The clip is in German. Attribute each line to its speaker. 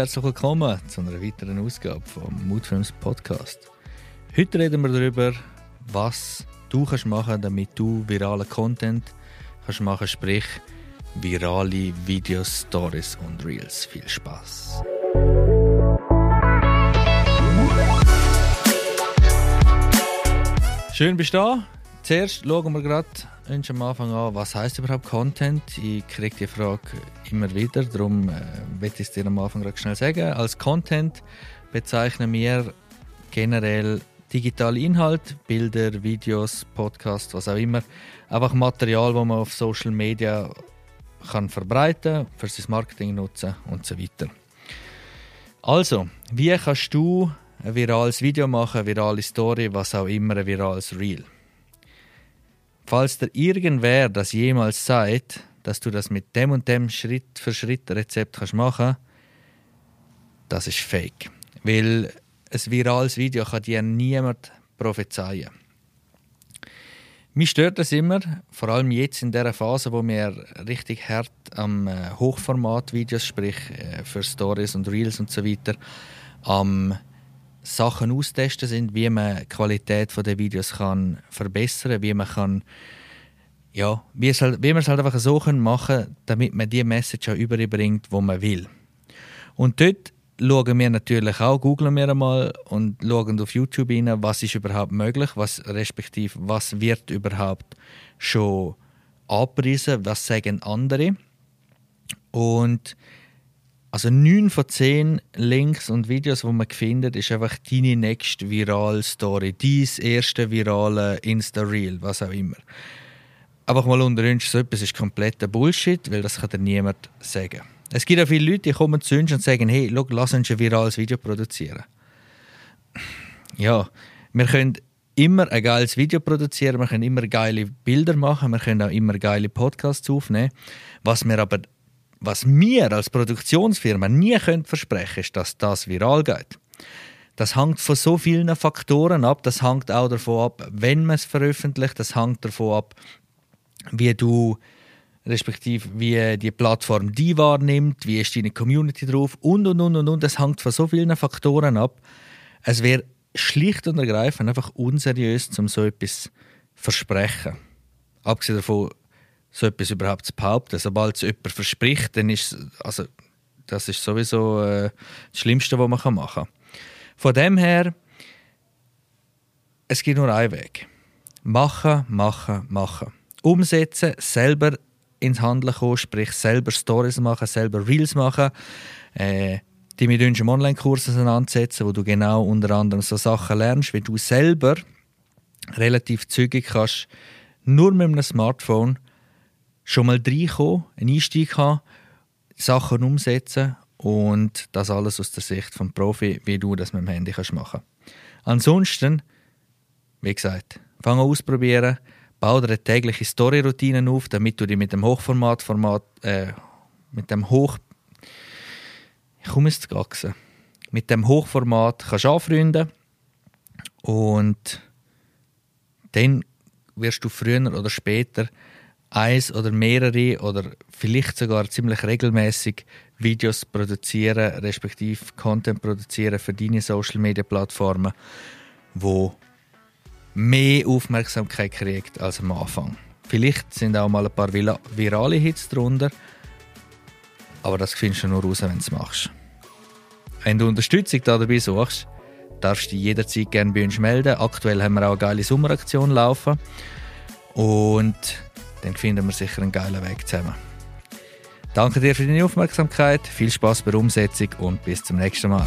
Speaker 1: Herzlich willkommen zu einer weiteren Ausgabe vom Moodfilms Podcast. Heute reden wir darüber, was du kannst machen, damit du viralen Content kannst machen, sprich virale Videos, Stories und Reels. Viel Spaß! Schön bist du da. Zuerst schauen wir gerade am Anfang an, was heißt überhaupt Content? Ich kriege die Frage immer wieder, darum äh, will ich es dir am Anfang gerade schnell sagen. Als Content bezeichnen wir generell digitale Inhalt, Bilder, Videos, Podcasts, was auch immer. Einfach Material, das man auf Social Media kann verbreiten, für sein Marketing nutzen und so weiter. Also, wie kannst du ein virales Video machen, eine virale Story, was auch immer, ein virales Reel? Falls dir irgendwer das jemals sagt, dass du das mit dem und dem Schritt für Schritt Rezept kannst machen, das ist fake. Weil ein virales Video kann dir niemand prophezeien. Mich stört das immer, vor allem jetzt in der Phase, wo wir richtig hart am äh, Hochformat-Videos, sprich äh, für Stories und Reels und so weiter, am Sachen austesten sind, wie man die Qualität der Videos kann verbessern, wie man kann ja, wie, es halt, wie man es halt einfach so machen kann, damit man die Message auch überbringt, wo man will. Und dort schauen wir natürlich auch, googeln wir einmal und schauen auf YouTube rein, was ist überhaupt möglich, was respektive was wird überhaupt schon abgepriesen, was sagen andere. Und also 9 von 10 Links und Videos, die man findet, ist einfach deine nächste virale Story, dein erste virale Insta-Reel, was auch immer. Einfach mal unter uns, so etwas ist kompletter Bullshit, weil das kann dir niemand sagen. Es gibt auch viele Leute, die kommen zu uns und sagen, hey, schau, lass uns ein virales Video produzieren. Ja, wir können immer ein geiles Video produzieren, wir können immer geile Bilder machen, wir können auch immer geile Podcasts aufnehmen. Was wir aber was wir als Produktionsfirma nie können versprechen ist, dass das viral geht. Das hängt von so vielen Faktoren ab. Das hängt auch davon ab, wenn man es veröffentlicht. Das hängt davon ab, wie du respektive wie die Plattform die wahrnimmt, wie ist deine Community drauf und und und und und. Das hängt von so vielen Faktoren ab. Es wäre schlicht und ergreifend einfach unseriös, um so etwas versprechen. Abgesehen davon, so etwas überhaupt zu behaupten. Sobald es jemand verspricht, dann ist also das ist sowieso äh, das Schlimmste, was man machen kann. Von dem her, es gibt nur einen Weg. Machen, machen, machen. Umsetzen, selber ins Handeln kommen, sprich selber Stories machen, selber Reels machen, äh, die mit uns Online-Kursen auseinandersetzen, wo du genau unter anderem so Sachen lernst, wie du selber relativ zügig kannst, nur mit einem Smartphone schon mal reinkommen, einen Einstieg haben, Sachen umsetzen und das alles aus der Sicht vom Profi, wie du das mit dem Handy kannst machen. Ansonsten, wie gesagt, fang an ausprobieren, bau dir eine tägliche Story-Routine auf, damit du dich mit dem Hochformat-Format, äh, mit dem Hoch... Ich komme jetzt gewachsen. Mit dem Hochformat kannst du anfreunden und dann wirst du früher oder später eins oder mehrere oder vielleicht sogar ziemlich regelmäßig Videos produzieren, respektive Content produzieren für deine Social Media Plattformen, wo mehr Aufmerksamkeit kriegt als am Anfang. Vielleicht sind auch mal ein paar virale Hits drunter, aber das findest du nur raus, wenn du es machst. Wenn du Unterstützung dabei suchst, darfst du dich jederzeit gerne bei uns melden. Aktuell haben wir auch eine geile Sommeraktion laufen. Und dann finden wir sicher einen geilen Weg zusammen. Danke dir für deine Aufmerksamkeit, viel Spaß bei der Umsetzung und bis zum nächsten Mal.